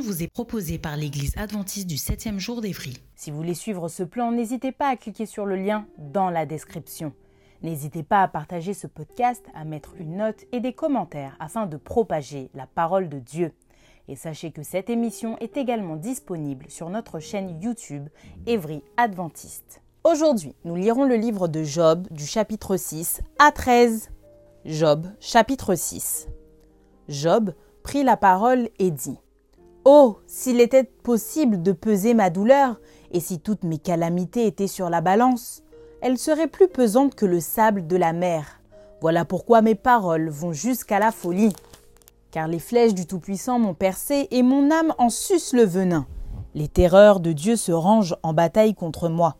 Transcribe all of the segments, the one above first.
Vous est proposée par l'Église adventiste du 7e jour d'Évry. Si vous voulez suivre ce plan, n'hésitez pas à cliquer sur le lien dans la description. N'hésitez pas à partager ce podcast, à mettre une note et des commentaires afin de propager la parole de Dieu. Et sachez que cette émission est également disponible sur notre chaîne YouTube Évry Adventiste. Aujourd'hui, nous lirons le livre de Job du chapitre 6 à 13. Job, chapitre 6. Job prit la parole et dit Oh, s'il était possible de peser ma douleur, et si toutes mes calamités étaient sur la balance, elles seraient plus pesantes que le sable de la mer. Voilà pourquoi mes paroles vont jusqu'à la folie. Car les flèches du Tout-Puissant m'ont percé et mon âme en suce le venin. Les terreurs de Dieu se rangent en bataille contre moi.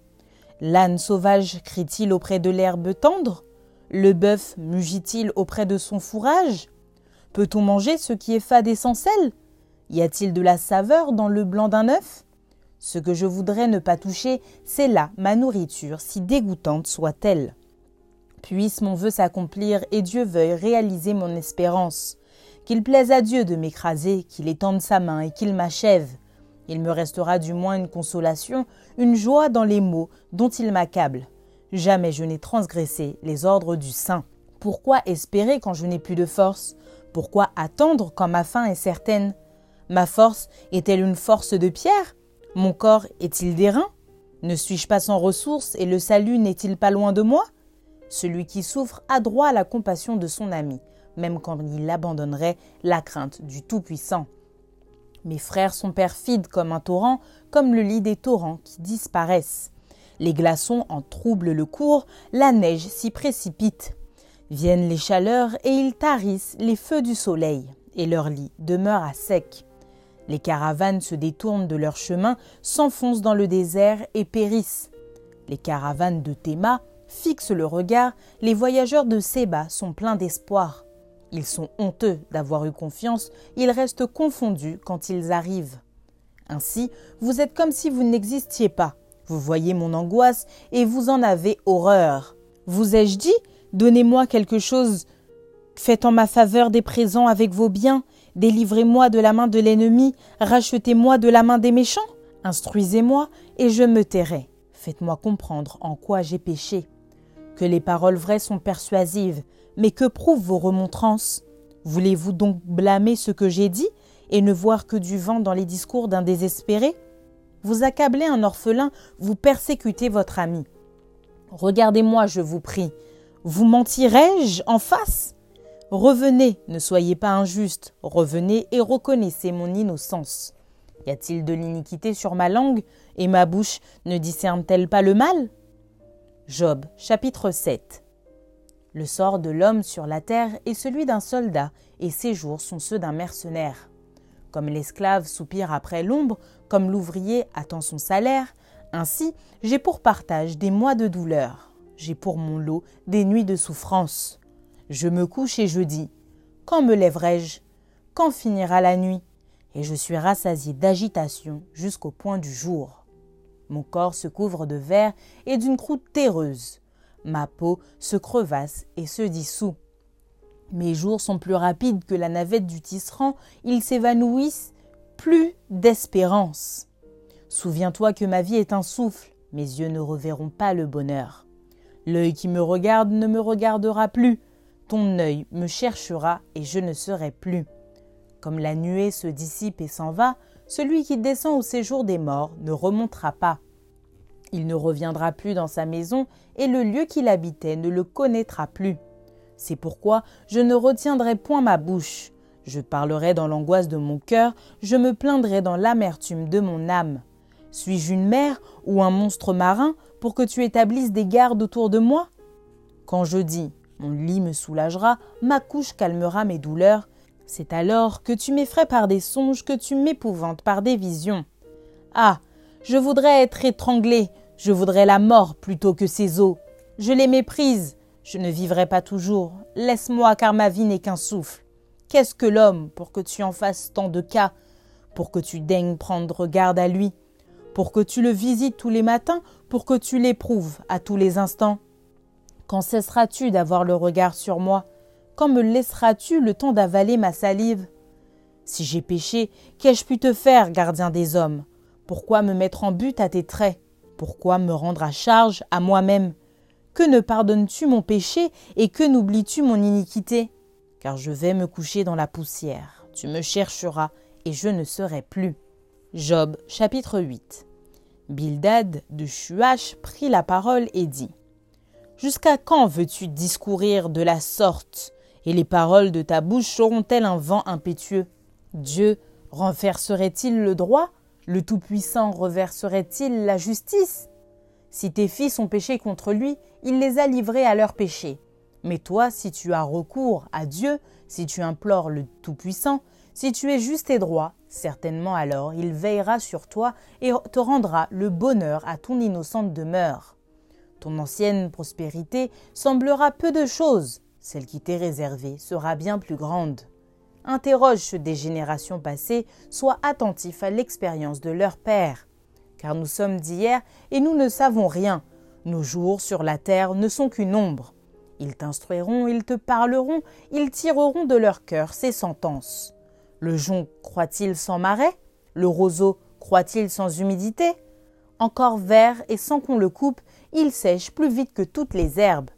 L'âne sauvage crie-t-il auprès de l'herbe tendre? Le bœuf mugit-il auprès de son fourrage? Peut-on manger ce qui est fade et sans sel y a-t-il de la saveur dans le blanc d'un œuf? Ce que je voudrais ne pas toucher, c'est là ma nourriture, si dégoûtante soit-elle. Puisse mon vœu s'accomplir et Dieu veuille réaliser mon espérance. Qu'il plaise à Dieu de m'écraser, qu'il étende sa main et qu'il m'achève. Il me restera du moins une consolation, une joie dans les mots dont il m'accable. Jamais je n'ai transgressé les ordres du Saint. Pourquoi espérer quand je n'ai plus de force? Pourquoi attendre quand ma fin est certaine? Ma force est-elle une force de pierre? Mon corps est-il d'airain Ne suis-je pas sans ressources et le salut n'est-il pas loin de moi? Celui qui souffre a droit à la compassion de son ami, même quand il abandonnerait la crainte du Tout-Puissant. Mes frères sont perfides comme un torrent, comme le lit des torrents qui disparaissent. Les glaçons en troublent le cours, la neige s'y précipite. Viennent les chaleurs et ils tarissent les feux du soleil, et leur lit demeure à sec. Les caravanes se détournent de leur chemin, s'enfoncent dans le désert et périssent. Les caravanes de Théma fixent le regard, les voyageurs de Séba sont pleins d'espoir. Ils sont honteux d'avoir eu confiance, ils restent confondus quand ils arrivent. Ainsi, vous êtes comme si vous n'existiez pas. Vous voyez mon angoisse et vous en avez horreur. Vous ai-je dit? Donnez-moi quelque chose. Faites en ma faveur des présents avec vos biens, Délivrez-moi de la main de l'ennemi, rachetez-moi de la main des méchants. Instruisez-moi, et je me tairai. Faites-moi comprendre en quoi j'ai péché. Que les paroles vraies sont persuasives, mais que prouvent vos remontrances? Voulez-vous donc blâmer ce que j'ai dit et ne voir que du vent dans les discours d'un désespéré? Vous accablez un orphelin, vous persécutez votre ami. Regardez-moi, je vous prie. Vous mentirai-je en face? Revenez, ne soyez pas injuste, revenez et reconnaissez mon innocence. Y a-t-il de l'iniquité sur ma langue, et ma bouche ne discerne-t-elle pas le mal? Job chapitre 7 Le sort de l'homme sur la terre est celui d'un soldat, et ses jours sont ceux d'un mercenaire. Comme l'esclave soupire après l'ombre, comme l'ouvrier attend son salaire, ainsi j'ai pour partage des mois de douleur, j'ai pour mon lot des nuits de souffrance. Je me couche et je dis Quand me lèverai-je? Quand finira la nuit? Et je suis rassasié d'agitation jusqu'au point du jour. Mon corps se couvre de verre et d'une croûte terreuse. Ma peau se crevasse et se dissout. Mes jours sont plus rapides que la navette du tisserand, ils s'évanouissent, plus d'espérance. Souviens-toi que ma vie est un souffle, mes yeux ne reverront pas le bonheur. L'œil qui me regarde ne me regardera plus, ton œil me cherchera et je ne serai plus. Comme la nuée se dissipe et s'en va, celui qui descend au séjour des morts ne remontera pas. Il ne reviendra plus dans sa maison et le lieu qu'il habitait ne le connaîtra plus. C'est pourquoi je ne retiendrai point ma bouche. Je parlerai dans l'angoisse de mon cœur, je me plaindrai dans l'amertume de mon âme. Suis-je une mer ou un monstre marin pour que tu établisses des gardes autour de moi? Quand je dis mon lit me soulagera, ma couche calmera mes douleurs, c'est alors que tu m'effraies par des songes, que tu m'épouvantes par des visions. Ah. Je voudrais être étranglé, je voudrais la mort plutôt que ces eaux. Je les méprise, je ne vivrai pas toujours. Laisse-moi car ma vie n'est qu'un souffle. Qu'est-ce que l'homme pour que tu en fasses tant de cas, pour que tu daignes prendre garde à lui, pour que tu le visites tous les matins, pour que tu l'éprouves à tous les instants? Quand cesseras-tu d'avoir le regard sur moi? Quand me laisseras-tu le temps d'avaler ma salive? Si j'ai péché, qu'ai-je pu te faire, gardien des hommes? Pourquoi me mettre en but à tes traits? Pourquoi me rendre à charge à moi-même? Que ne pardonnes-tu mon péché et que n'oublies-tu mon iniquité? Car je vais me coucher dans la poussière. Tu me chercheras, et je ne serai plus. Job chapitre 8 Bildad de Shuach prit la parole et dit Jusqu'à quand veux-tu discourir de la sorte? Et les paroles de ta bouche seront-elles un vent impétueux? Dieu renverserait-il le droit? Le Tout-Puissant reverserait-il la justice? Si tes fils ont péché contre lui, il les a livrés à leur péché. Mais toi, si tu as recours à Dieu, si tu implores le Tout-Puissant, si tu es juste et droit, certainement alors il veillera sur toi et te rendra le bonheur à ton innocente demeure. Ton ancienne prospérité semblera peu de choses, celle qui t'est réservée sera bien plus grande. Interroge des générations passées, sois attentif à l'expérience de leur père. Car nous sommes d'hier et nous ne savons rien. Nos jours sur la terre ne sont qu'une ombre. Ils t'instruiront, ils te parleront, ils tireront de leur cœur ces sentences. Le jonc croit-il sans marais? Le roseau croit-il sans humidité? Encore vert et sans qu'on le coupe, il sèche plus vite que toutes les herbes.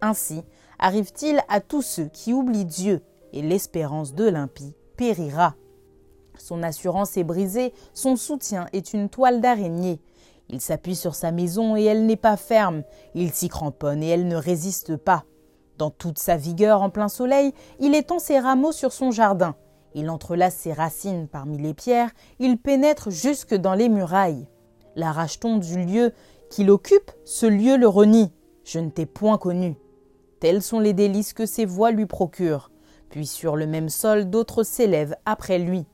Ainsi arrive-t-il à tous ceux qui oublient Dieu, et l'espérance de l'impie périra. Son assurance est brisée, son soutien est une toile d'araignée. Il s'appuie sur sa maison et elle n'est pas ferme. Il s'y cramponne et elle ne résiste pas. Dans toute sa vigueur en plein soleil, il étend ses rameaux sur son jardin. Il entrelace ses racines parmi les pierres, il pénètre jusque dans les murailles. L'arrache-t-on du lieu qu'il occupe, ce lieu le renie. Je ne t'ai point connu. Tels sont les délices que ses voix lui procurent. Puis sur le même sol d'autres s'élèvent après lui.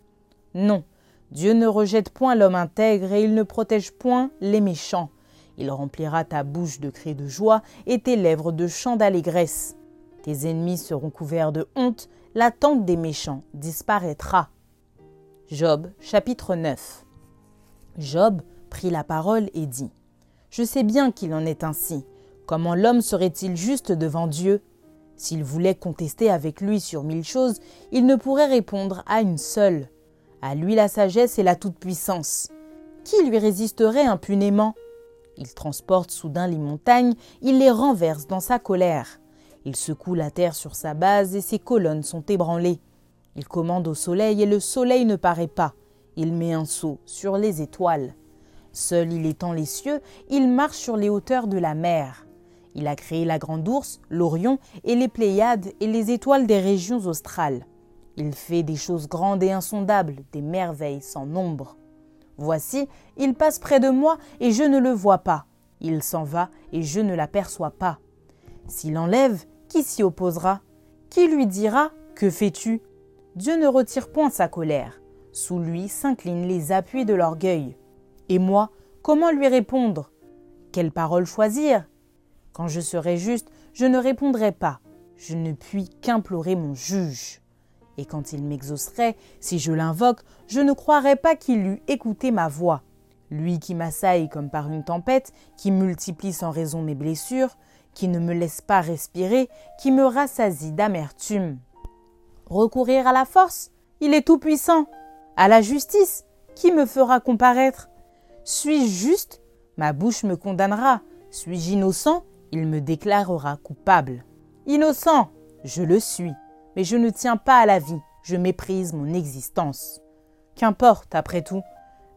Non, Dieu ne rejette point l'homme intègre et il ne protège point les méchants. Il remplira ta bouche de cris de joie et tes lèvres de chants d'allégresse. Tes ennemis seront couverts de honte, la tente des méchants disparaîtra. Job chapitre 9 Job prit la parole et dit Je sais bien qu'il en est ainsi. Comment l'homme serait-il juste devant Dieu? S'il voulait contester avec lui sur mille choses, il ne pourrait répondre à une seule. À lui la sagesse et la toute-puissance. Qui lui résisterait impunément? Il transporte soudain les montagnes, il les renverse dans sa colère. Il secoue la terre sur sa base et ses colonnes sont ébranlées. Il commande au soleil et le soleil ne paraît pas. Il met un sceau sur les étoiles. Seul il étend les cieux, il marche sur les hauteurs de la mer. Il a créé la grande ours, l'Orion et les Pléiades et les étoiles des régions australes. Il fait des choses grandes et insondables, des merveilles sans nombre. Voici, il passe près de moi et je ne le vois pas. Il s'en va et je ne l'aperçois pas. S'il enlève, qui s'y opposera? Qui lui dira Que fais-tu? Dieu ne retire point sa colère. Sous lui s'inclinent les appuis de l'orgueil. Et moi, comment lui répondre? Quelle parole choisir? Quand je serai juste, je ne répondrai pas. Je ne puis qu'implorer mon juge et quand il m'exaucerait, si je l'invoque, je ne croirais pas qu'il eût écouté ma voix. Lui qui m'assaille comme par une tempête, qui multiplie sans raison mes blessures, qui ne me laisse pas respirer, qui me rassasie d'amertume. Recourir à la force? Il est tout-puissant. À la justice? Qui me fera comparaître? Suis-je juste Ma bouche me condamnera. Suis-je innocent Il me déclarera coupable. Innocent Je le suis mais je ne tiens pas à la vie, je méprise mon existence. Qu'importe, après tout,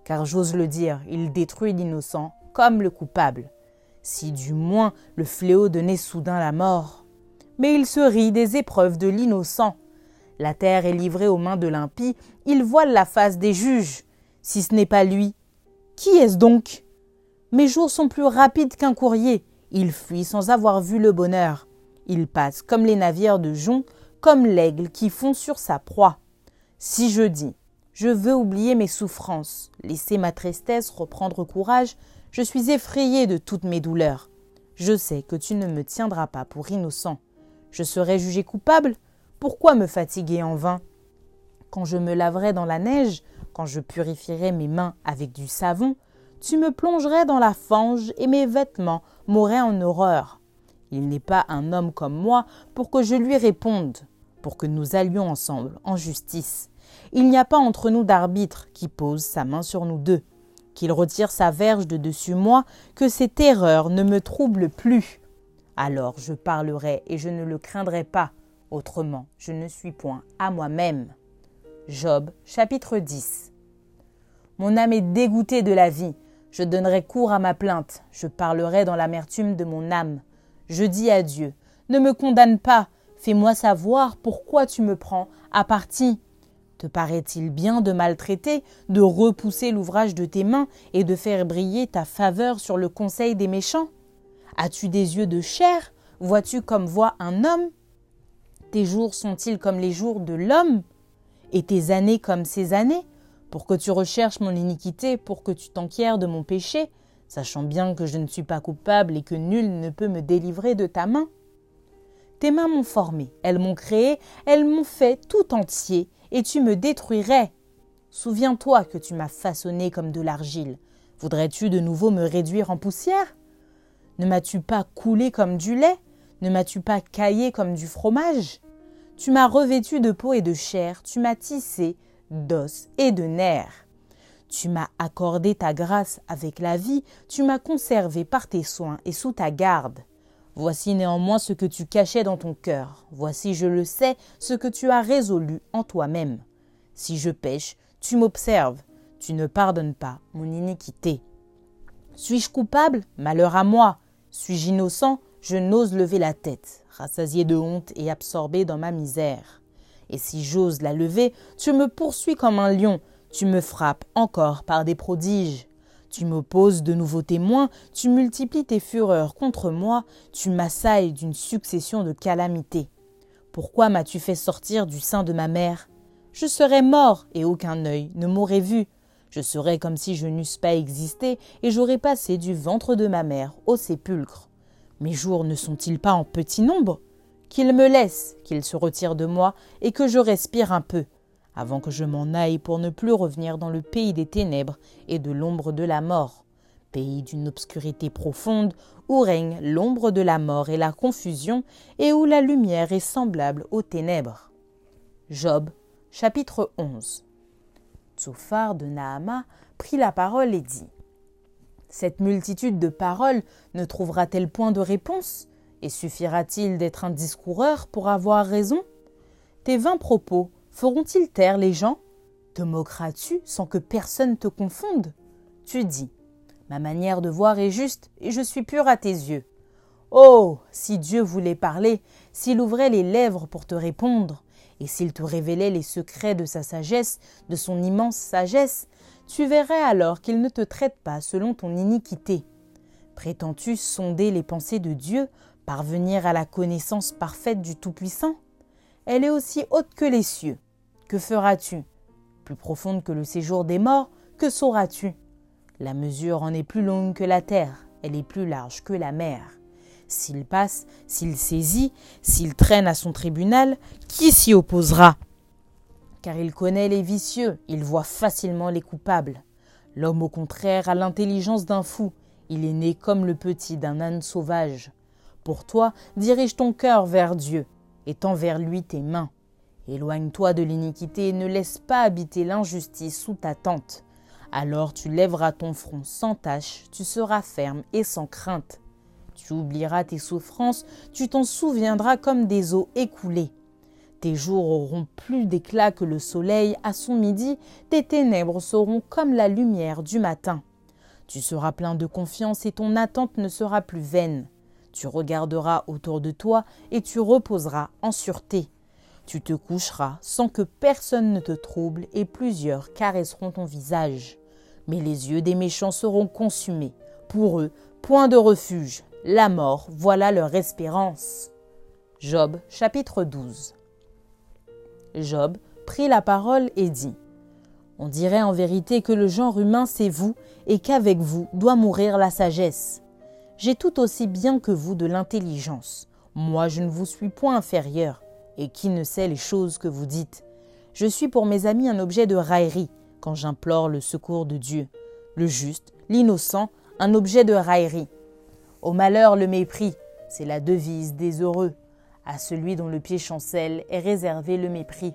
car j'ose le dire, il détruit l'innocent comme le coupable. Si du moins le fléau donnait soudain la mort. mais il se rit des épreuves de l'innocent. La terre est livrée aux mains de l'impie, il voile la face des juges. Si ce n'est pas lui, qui est-ce donc? Mes jours sont plus rapides qu'un courrier, il fuit sans avoir vu le bonheur. Il passe comme les navires de jonc, comme l'aigle qui fond sur sa proie. Si je dis je veux oublier mes souffrances, laisser ma tristesse reprendre courage, je suis effrayé de toutes mes douleurs. Je sais que tu ne me tiendras pas pour innocent. Je serai jugé coupable? Pourquoi me fatiguer en vain? Quand je me laverai dans la neige, quand je purifierai mes mains avec du savon, tu me plongerais dans la fange et mes vêtements m'auraient en horreur. Il n'est pas un homme comme moi pour que je lui réponde, pour que nous allions ensemble en justice. Il n'y a pas entre nous d'arbitre qui pose sa main sur nous deux, qu'il retire sa verge de dessus moi, que ces terreurs ne me troublent plus. Alors je parlerai et je ne le craindrai pas, autrement je ne suis point à moi-même. Job chapitre 10 Mon âme est dégoûtée de la vie, je donnerai cours à ma plainte, je parlerai dans l'amertume de mon âme. Je dis à Dieu, ne me condamne pas, fais-moi savoir pourquoi tu me prends. À partie. Te paraît-il bien de maltraiter, de repousser l'ouvrage de tes mains et de faire briller ta faveur sur le conseil des méchants? As-tu des yeux de chair? Vois-tu comme voit un homme? Tes jours sont-ils comme les jours de l'homme? Et tes années comme ses années. Pour que tu recherches mon iniquité, pour que tu t'enquières de mon péché, sachant bien que je ne suis pas coupable et que nul ne peut me délivrer de ta main. Tes mains m'ont formé, elles m'ont créé, elles m'ont fait tout entier, et tu me détruirais. Souviens-toi que tu m'as façonné comme de l'argile. Voudrais-tu de nouveau me réduire en poussière? Ne m'as-tu pas coulé comme du lait? Ne m'as-tu pas caillé comme du fromage? Tu m'as revêtu de peau et de chair, tu m'as tissé d'os et de nerfs. Tu m'as accordé ta grâce avec la vie, tu m'as conservé par tes soins et sous ta garde. Voici néanmoins ce que tu cachais dans ton cœur. Voici, je le sais, ce que tu as résolu en toi-même. Si je pêche, tu m'observes. Tu ne pardonnes pas mon iniquité. Suis-je coupable? Malheur à moi. Suis-je innocent? Je n'ose lever la tête, rassasié de honte et absorbé dans ma misère. Et si j'ose la lever, tu me poursuis comme un lion, tu me frappes encore par des prodiges. Tu m'opposes de nouveaux témoins, tu multiplies tes fureurs contre moi, tu m'assailles d'une succession de calamités. Pourquoi m'as-tu fait sortir du sein de ma mère? Je serais mort et aucun œil ne m'aurait vu. Je serais comme si je n'eusse pas existé et j'aurais passé du ventre de ma mère au sépulcre. Mes jours ne sont-ils pas en petit nombre? Qu'il me laisse, qu'il se retire de moi et que je respire un peu avant que je m'en aille pour ne plus revenir dans le pays des ténèbres et de l'ombre de la mort, pays d'une obscurité profonde où règne l'ombre de la mort et la confusion, et où la lumière est semblable aux ténèbres. Job, chapitre 11 Tsophar de Nahama prit la parole et dit Cette multitude de paroles ne trouvera-t-elle point de réponse? Et suffira-t-il d'être un discoureur pour avoir raison? Tes vingt propos Feront-ils taire les gens? Te moqueras-tu sans que personne te confonde? Tu dis Ma manière de voir est juste et je suis pur à tes yeux. Oh Si Dieu voulait parler, s'il ouvrait les lèvres pour te répondre, et s'il te révélait les secrets de sa sagesse, de son immense sagesse, tu verrais alors qu'il ne te traite pas selon ton iniquité. Prétends-tu sonder les pensées de Dieu, parvenir à la connaissance parfaite du Tout-Puissant? Elle est aussi haute que les cieux. Que feras-tu? Plus profonde que le séjour des morts, que sauras-tu? La mesure en est plus longue que la terre, elle est plus large que la mer. S'il passe, s'il saisit, s'il traîne à son tribunal, qui s'y opposera? Car il connaît les vicieux, il voit facilement les coupables. L'homme au contraire a l'intelligence d'un fou, il est né comme le petit d'un âne sauvage. Pour toi, dirige ton cœur vers Dieu, et tends vers lui tes mains. Éloigne-toi de l'iniquité et ne laisse pas habiter l'injustice sous ta tente. Alors tu lèveras ton front sans tache, tu seras ferme et sans crainte. Tu oublieras tes souffrances, tu t'en souviendras comme des eaux écoulées. Tes jours auront plus d'éclat que le soleil à son midi, tes ténèbres seront comme la lumière du matin. Tu seras plein de confiance et ton attente ne sera plus vaine. Tu regarderas autour de toi et tu reposeras en sûreté. Tu te coucheras sans que personne ne te trouble et plusieurs caresseront ton visage. Mais les yeux des méchants seront consumés. Pour eux, point de refuge. La mort, voilà leur espérance. Job chapitre 12 Job prit la parole et dit On dirait en vérité que le genre humain c'est vous et qu'avec vous doit mourir la sagesse. J'ai tout aussi bien que vous de l'intelligence. Moi je ne vous suis point inférieur. Et qui ne sait les choses que vous dites? Je suis pour mes amis un objet de raillerie quand j'implore le secours de Dieu. Le juste, l'innocent, un objet de raillerie. Au malheur le mépris, c'est la devise des heureux. À celui dont le pied chancelle est réservé le mépris.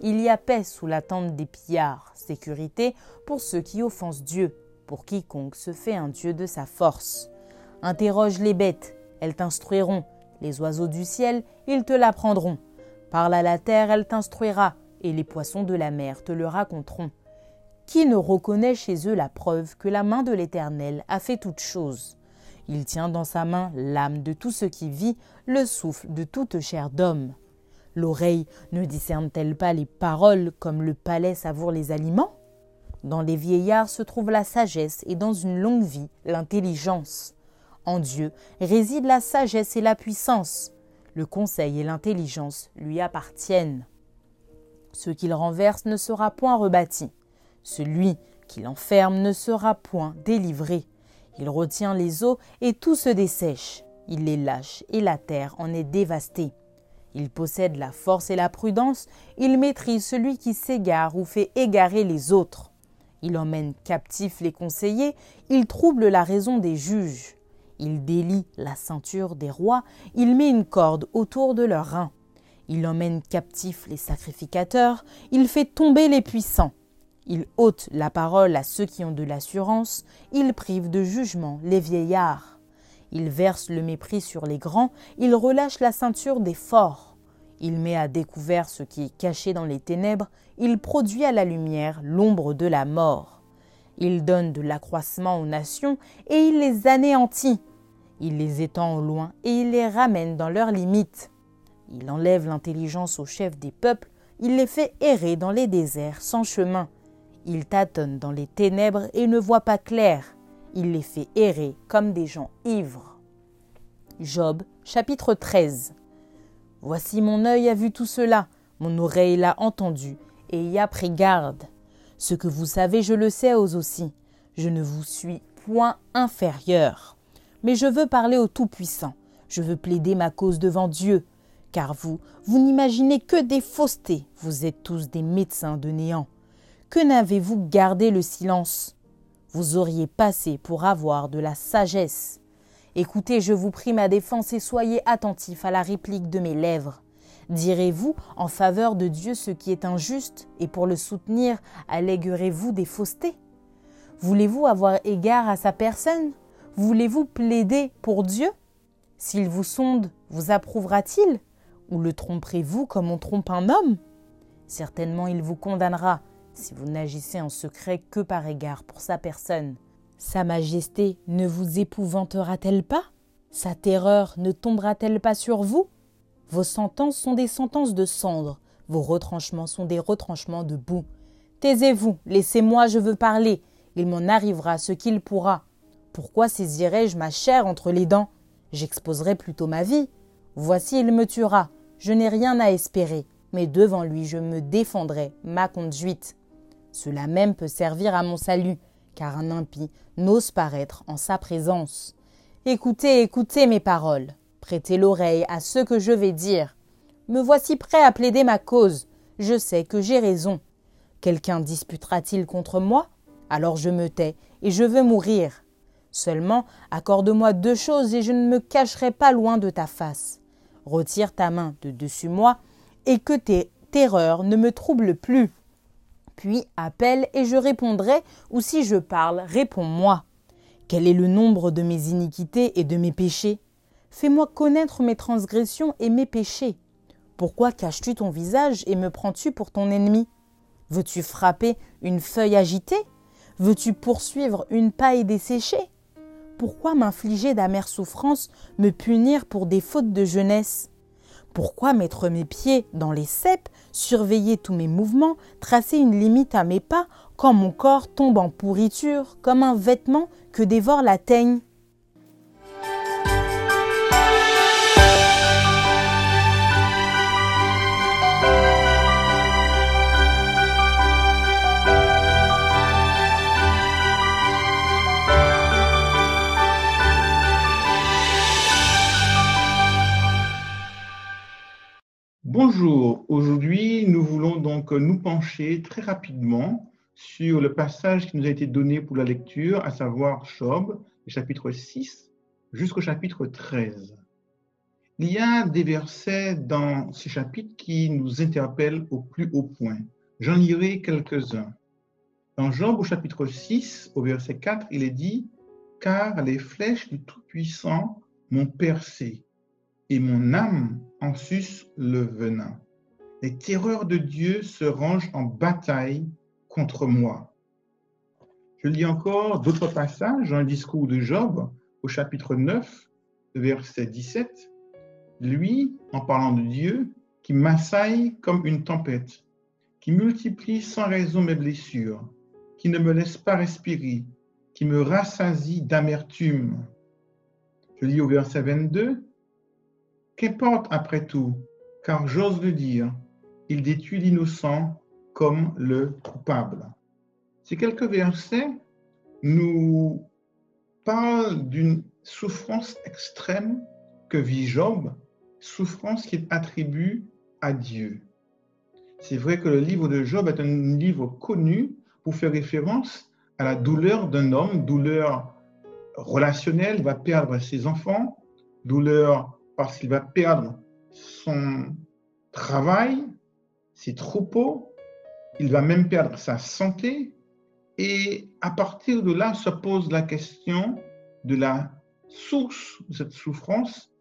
Il y a paix sous la tente des pillards, sécurité pour ceux qui offensent Dieu, pour quiconque se fait un Dieu de sa force. Interroge les bêtes, elles t'instruiront, les oiseaux du ciel, ils te l'apprendront. Parle à la terre, elle t'instruira, et les poissons de la mer te le raconteront. Qui ne reconnaît chez eux la preuve que la main de l'Éternel a fait toutes choses? Il tient dans sa main l'âme de tout ce qui vit, le souffle de toute chair d'homme. L'oreille ne discerne-t-elle pas les paroles comme le palais savoure les aliments? Dans les vieillards se trouve la sagesse et dans une longue vie l'intelligence. En Dieu réside la sagesse et la puissance. Le conseil et l'intelligence lui appartiennent. Ce qu'il renverse ne sera point rebâti. Celui qui l'enferme ne sera point délivré. Il retient les eaux et tout se dessèche. Il les lâche et la terre en est dévastée. Il possède la force et la prudence, il maîtrise celui qui s'égare ou fait égarer les autres. Il emmène captifs les conseillers, il trouble la raison des juges. Il délie la ceinture des rois, il met une corde autour de leurs reins. Il emmène captifs les sacrificateurs, il fait tomber les puissants. Il ôte la parole à ceux qui ont de l'assurance, il prive de jugement les vieillards. Il verse le mépris sur les grands, il relâche la ceinture des forts. Il met à découvert ce qui est caché dans les ténèbres, il produit à la lumière l'ombre de la mort. Il donne de l'accroissement aux nations et il les anéantit. Il les étend au loin et il les ramène dans leurs limites. Il enlève l'intelligence aux chefs des peuples, il les fait errer dans les déserts sans chemin. Il tâtonne dans les ténèbres et ne voit pas clair. Il les fait errer comme des gens ivres. Job chapitre 13 Voici mon œil a vu tout cela, mon oreille l'a entendu et y a pris garde. Ce que vous savez, je le sais aussi. Je ne vous suis point inférieur. Mais je veux parler au Tout-Puissant. Je veux plaider ma cause devant Dieu. Car vous, vous n'imaginez que des faussetés. Vous êtes tous des médecins de néant que n'avez-vous gardé le silence? Vous auriez passé pour avoir de la sagesse. Écoutez, je vous prie ma défense et soyez attentifs à la réplique de mes lèvres. Direz-vous en faveur de Dieu ce qui est injuste, et pour le soutenir, alléguerez-vous des faussetés? Voulez-vous avoir égard à sa personne? Voulez-vous plaider pour Dieu? S'il vous sonde, vous approuvera-t-il? Ou le tromperez-vous comme on trompe un homme? Certainement il vous condamnera, si vous n'agissez en secret que par égard pour sa personne. Sa majesté ne vous épouvantera-t-elle pas? Sa terreur ne tombera-t-elle pas sur vous? Vos sentences sont des sentences de cendre, vos retranchements sont des retranchements de boue. Taisez-vous, laissez-moi, je veux parler. Il m'en arrivera ce qu'il pourra. Pourquoi saisirai-je ma chair entre les dents? J'exposerai plutôt ma vie. Voici, il me tuera. Je n'ai rien à espérer, mais devant lui je me défendrai ma conduite. Cela même peut servir à mon salut, car un impie n'ose paraître en sa présence. Écoutez, écoutez mes paroles, prêtez l'oreille à ce que je vais dire. Me voici prêt à plaider ma cause, je sais que j'ai raison. Quelqu'un disputera-t-il contre moi? Alors je me tais, et je veux mourir. Seulement, accorde-moi deux choses, et je ne me cacherai pas loin de ta face. Retire ta main de dessus moi, et que tes terreurs ne me troublent plus. Puis appelle et je répondrai, ou si je parle, réponds-moi. Quel est le nombre de mes iniquités et de mes péchés? Fais-moi connaître mes transgressions et mes péchés. Pourquoi caches-tu ton visage et me prends-tu pour ton ennemi? Veux-tu frapper une feuille agitée? Veux-tu poursuivre une paille desséchée? Pourquoi m'infliger d'amères souffrances, me punir pour des fautes de jeunesse? Pourquoi mettre mes pieds dans les cèpes, surveiller tous mes mouvements, tracer une limite à mes pas, quand mon corps tombe en pourriture, comme un vêtement que dévore la teigne Bonjour, aujourd'hui nous voulons donc nous pencher très rapidement sur le passage qui nous a été donné pour la lecture, à savoir Job, chapitre 6 jusqu'au chapitre 13. Il y a des versets dans ce chapitre qui nous interpellent au plus haut point. J'en lirai quelques-uns. Dans Job au chapitre 6, au verset 4, il est dit, Car les flèches du Tout-Puissant m'ont percé et mon âme en suce le venin. Les terreurs de Dieu se rangent en bataille contre moi. Je lis encore d'autres passages dans le discours de Job au chapitre 9, verset 17. Lui, en parlant de Dieu, qui m'assaille comme une tempête, qui multiplie sans raison mes blessures, qui ne me laisse pas respirer, qui me rassasie d'amertume. Je lis au verset 22, Qu'importe après tout, car j'ose le dire, il détruit l'innocent comme le coupable. Ces quelques versets nous parlent d'une souffrance extrême que vit Job, souffrance qu'il attribue à Dieu. C'est vrai que le livre de Job est un livre connu pour faire référence à la douleur d'un homme, douleur relationnelle, il va perdre ses enfants, douleur parce qu'il va perdre son travail, ses troupeaux, il va même perdre sa santé. Et à partir de là se pose la question de la source de cette souffrance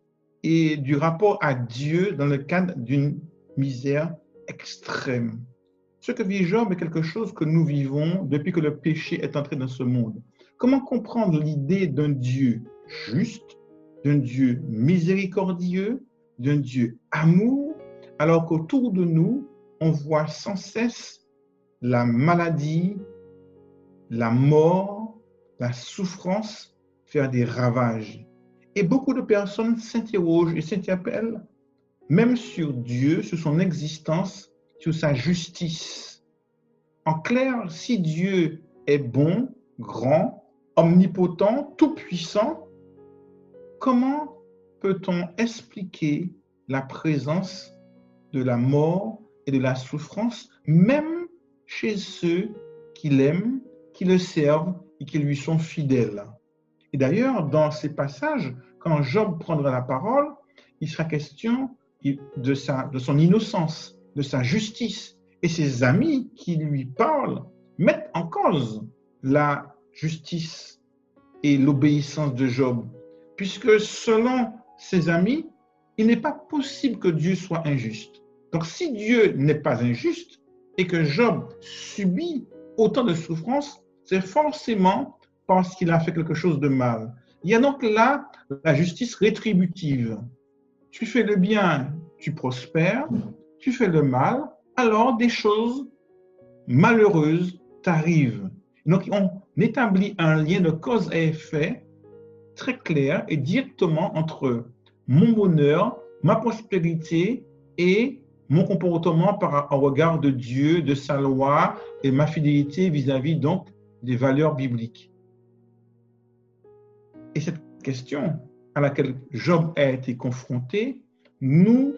et du rapport à Dieu dans le cadre d'une misère extrême. Ce que vit Job est quelque chose que nous vivons depuis que le péché est entré dans ce monde. Comment comprendre l'idée d'un Dieu juste, d'un Dieu miséricordieux, d'un Dieu amour, alors qu'autour de nous, on voit sans cesse la maladie, la mort, la souffrance faire des ravages. Et beaucoup de personnes s'interrogent et s'interpellent même sur Dieu, sur son existence, sur sa justice. En clair, si Dieu est bon, grand, omnipotent, tout-puissant, Comment peut-on expliquer la présence de la mort et de la souffrance, même chez ceux qui l'aiment, qui le servent et qui lui sont fidèles? Et d'ailleurs, dans ces passages, quand Job prendra la parole, il sera question de, sa, de son innocence, de sa justice. Et ses amis qui lui parlent mettent en cause la justice et l'obéissance de Job puisque selon ses amis, il n'est pas possible que Dieu soit injuste. Donc si Dieu n'est pas injuste et que Job subit autant de souffrances, c'est forcément parce qu'il a fait quelque chose de mal. Il y a donc là la justice rétributive. Tu fais le bien, tu prospères, tu fais le mal, alors des choses malheureuses t'arrivent. Donc on établit un lien de cause à effet très clair et directement entre mon bonheur, ma prospérité et mon comportement par, en regard de Dieu, de sa loi et ma fidélité vis-à-vis donc des valeurs bibliques. Et cette question à laquelle Job a été confronté, nous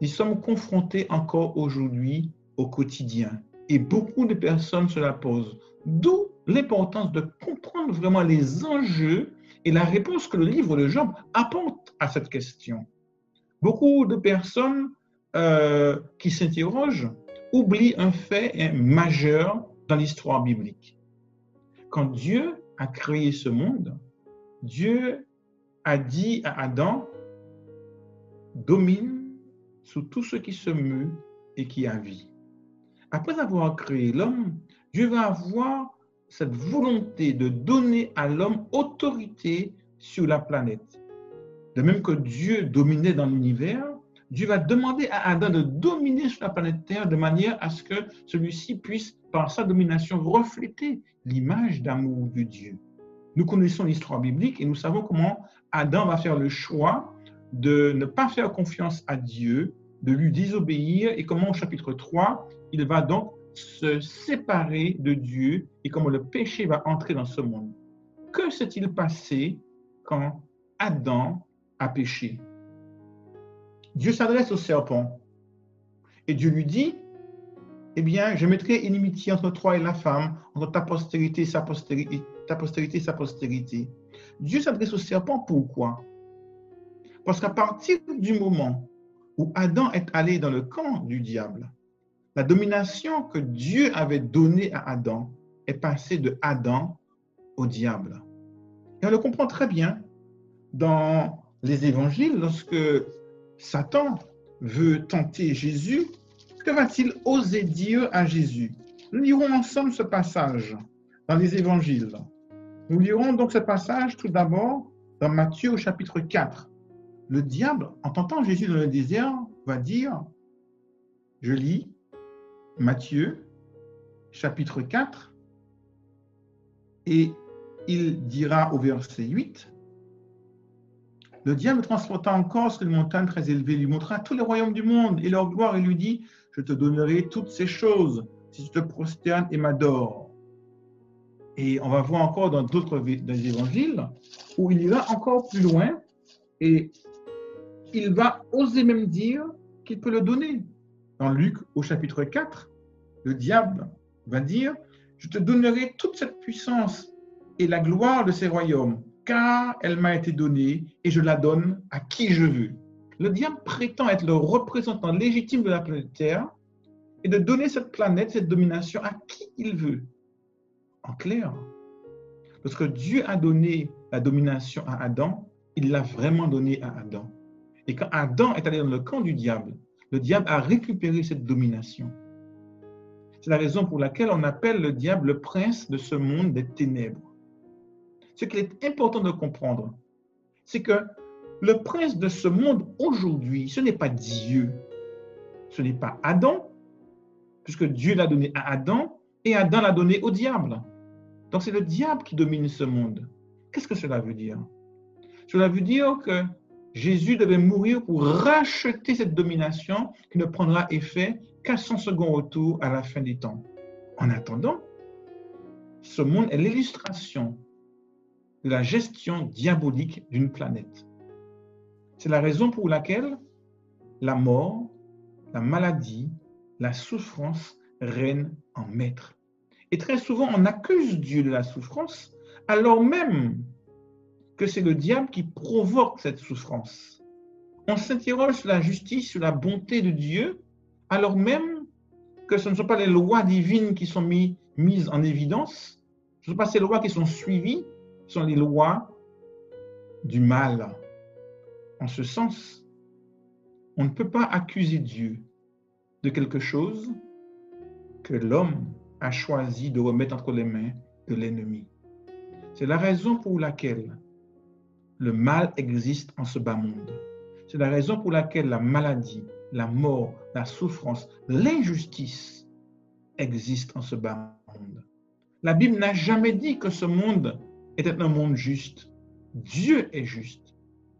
y sommes confrontés encore aujourd'hui au quotidien. Et beaucoup de personnes se la posent. D'où l'importance de comprendre vraiment les enjeux et la réponse que le livre de Job apporte à cette question. Beaucoup de personnes euh, qui s'interrogent oublient un fait majeur dans l'histoire biblique. Quand Dieu a créé ce monde, Dieu a dit à Adam, domine sur tout ce qui se meut et qui a vie. Après avoir créé l'homme, Dieu va avoir cette volonté de donner à l'homme autorité sur la planète. De même que Dieu dominait dans l'univers, Dieu va demander à Adam de dominer sur la planète Terre de manière à ce que celui-ci puisse, par sa domination, refléter l'image d'amour de Dieu. Nous connaissons l'histoire biblique et nous savons comment Adam va faire le choix de ne pas faire confiance à Dieu, de lui désobéir et comment au chapitre 3, il va donc se séparer de Dieu et comment le péché va entrer dans ce monde. Que s'est-il passé quand Adam a péché? Dieu s'adresse au serpent et Dieu lui dit, eh bien, je mettrai inimitié entre toi et la femme, entre ta postérité et sa postérité, ta postérité et sa postérité. Dieu s'adresse au serpent pourquoi? Parce qu'à partir du moment où Adam est allé dans le camp du diable, la domination que Dieu avait donnée à Adam est passée de Adam au diable. Et on le comprend très bien dans les évangiles lorsque Satan veut tenter Jésus. Que va-t-il oser dire à Jésus? Nous lirons ensemble ce passage dans les évangiles. Nous lirons donc ce passage tout d'abord dans Matthieu au chapitre 4. Le diable, en tentant Jésus dans le désert, va dire, je lis, Matthieu, chapitre 4, et il dira au verset 8, le diable transporta encore sur une montagne très élevée, lui montra tous les royaumes du monde et leur gloire et lui dit, je te donnerai toutes ces choses si tu te prosternes et m'adores. Et on va voir encore dans d'autres évangiles où il ira encore plus loin et il va oser même dire qu'il peut le donner. Dans Luc au chapitre 4, le diable va dire, je te donnerai toute cette puissance et la gloire de ces royaumes, car elle m'a été donnée et je la donne à qui je veux. Le diable prétend être le représentant légitime de la planète Terre et de donner cette planète, cette domination à qui il veut. En clair, lorsque Dieu a donné la domination à Adam, il l'a vraiment donné à Adam. Et quand Adam est allé dans le camp du diable, le diable a récupéré cette domination. C'est la raison pour laquelle on appelle le diable le prince de ce monde des ténèbres. Ce qu'il est important de comprendre, c'est que le prince de ce monde aujourd'hui, ce n'est pas Dieu, ce n'est pas Adam, puisque Dieu l'a donné à Adam et Adam l'a donné au diable. Donc c'est le diable qui domine ce monde. Qu'est-ce que cela veut dire? Cela veut dire que Jésus devait mourir pour racheter cette domination qui ne prendra effet qu'à son second retour à la fin des temps. En attendant, ce monde est l'illustration de la gestion diabolique d'une planète. C'est la raison pour laquelle la mort, la maladie, la souffrance règnent en maître. Et très souvent, on accuse Dieu de la souffrance, alors même que c'est le diable qui provoque cette souffrance. On s'interroge sur la justice, sur la bonté de Dieu, alors même que ce ne sont pas les lois divines qui sont mises en évidence, ce ne sont pas ces lois qui sont suivies, ce sont les lois du mal. En ce sens, on ne peut pas accuser Dieu de quelque chose que l'homme a choisi de remettre entre les mains de l'ennemi. C'est la raison pour laquelle le mal existe en ce bas monde. C'est la raison pour laquelle la maladie, la mort, la souffrance, l'injustice existent en ce bas monde. La Bible n'a jamais dit que ce monde était un monde juste. Dieu est juste,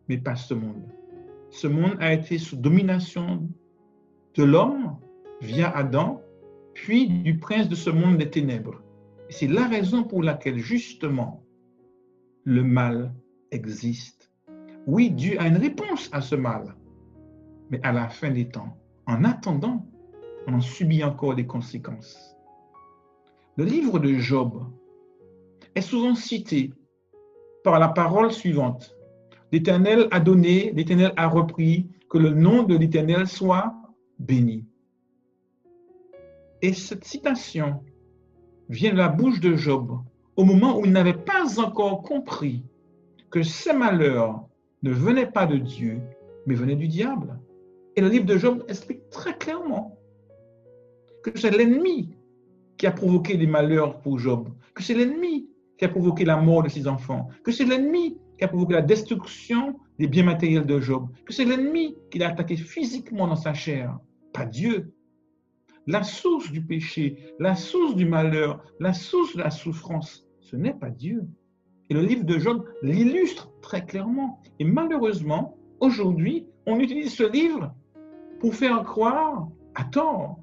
mais pas ce monde. Ce monde a été sous domination de l'homme via Adam, puis du prince de ce monde des ténèbres. C'est la raison pour laquelle justement le mal existe. Oui, Dieu a une réponse à ce mal, mais à la fin des temps, en attendant, on en subit encore des conséquences. Le livre de Job est souvent cité par la parole suivante. L'Éternel a donné, l'Éternel a repris, que le nom de l'Éternel soit béni. Et cette citation vient de la bouche de Job au moment où il n'avait pas encore compris que ces malheurs ne venaient pas de Dieu, mais venaient du diable. Et le livre de Job explique très clairement que c'est l'ennemi qui a provoqué les malheurs pour Job, que c'est l'ennemi qui a provoqué la mort de ses enfants, que c'est l'ennemi qui a provoqué la destruction des biens matériels de Job, que c'est l'ennemi qui l'a attaqué physiquement dans sa chair, pas Dieu. La source du péché, la source du malheur, la source de la souffrance, ce n'est pas Dieu. Et le livre de Job l'illustre très clairement. Et malheureusement, aujourd'hui, on utilise ce livre pour faire croire, à tort,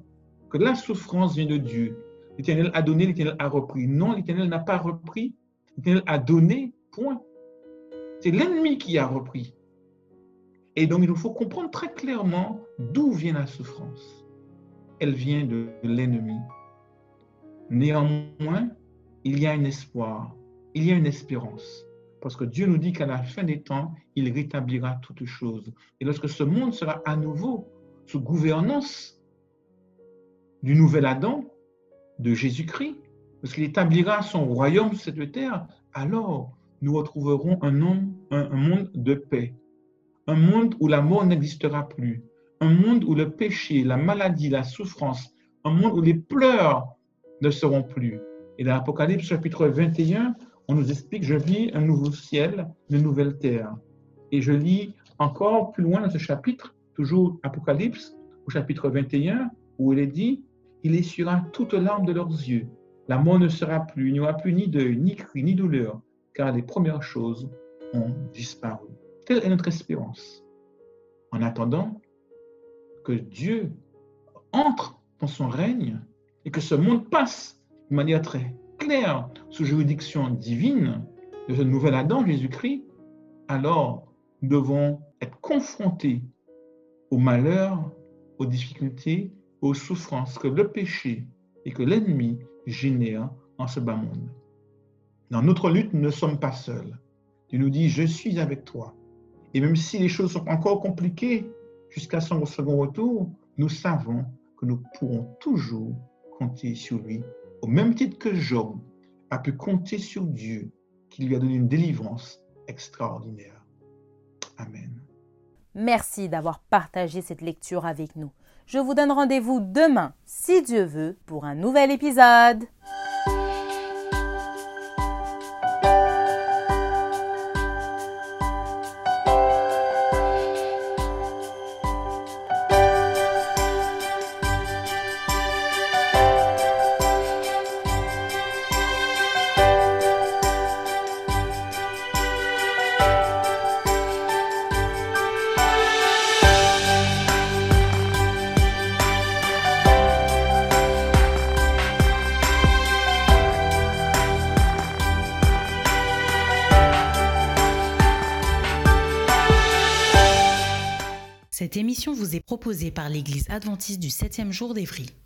que la souffrance vient de Dieu. L'Éternel a donné, l'Éternel a repris. Non, l'Éternel n'a pas repris. L'Éternel a donné, point. C'est l'ennemi qui a repris. Et donc, il nous faut comprendre très clairement d'où vient la souffrance. Elle vient de l'ennemi. Néanmoins, il y a un espoir, il y a une espérance. Parce que Dieu nous dit qu'à la fin des temps, il rétablira toutes choses. Et lorsque ce monde sera à nouveau sous gouvernance du nouvel Adam, de Jésus-Christ, lorsqu'il établira son royaume sur cette terre, alors nous retrouverons un, un, monde de paix, un monde où la mort n'existera plus, un monde où le péché, la maladie, la souffrance, un monde où les pleurs ne seront plus. Et dans l'Apocalypse chapitre 21, on nous explique, je vis un nouveau ciel, une nouvelle terre. Et je lis encore plus loin dans ce chapitre, toujours Apocalypse, au chapitre 21, où il est dit, il essuiera toute larme de leurs yeux. La mort ne sera plus, il n'y aura plus ni deuil, ni cri, ni douleur, car les premières choses ont disparu. Telle est notre espérance. En attendant que Dieu entre dans son règne et que ce monde passe de manière très claire sous juridiction divine de ce nouvel Adam, Jésus-Christ, alors nous devons être confrontés aux malheurs, aux difficultés, aux souffrances que le péché et que l'ennemi génèrent en ce bas monde. Dans notre lutte, nous ne sommes pas seuls. Dieu nous dit, je suis avec toi. Et même si les choses sont encore compliquées jusqu'à son second retour, nous savons que nous pourrons toujours compter sur lui. Au même titre que Job a pu compter sur Dieu qui lui a donné une délivrance extraordinaire. Amen. Merci d'avoir partagé cette lecture avec nous. Je vous donne rendez-vous demain, si Dieu veut, pour un nouvel épisode. Émission vous est proposée par l'Église adventiste du 7e jour d'Évry.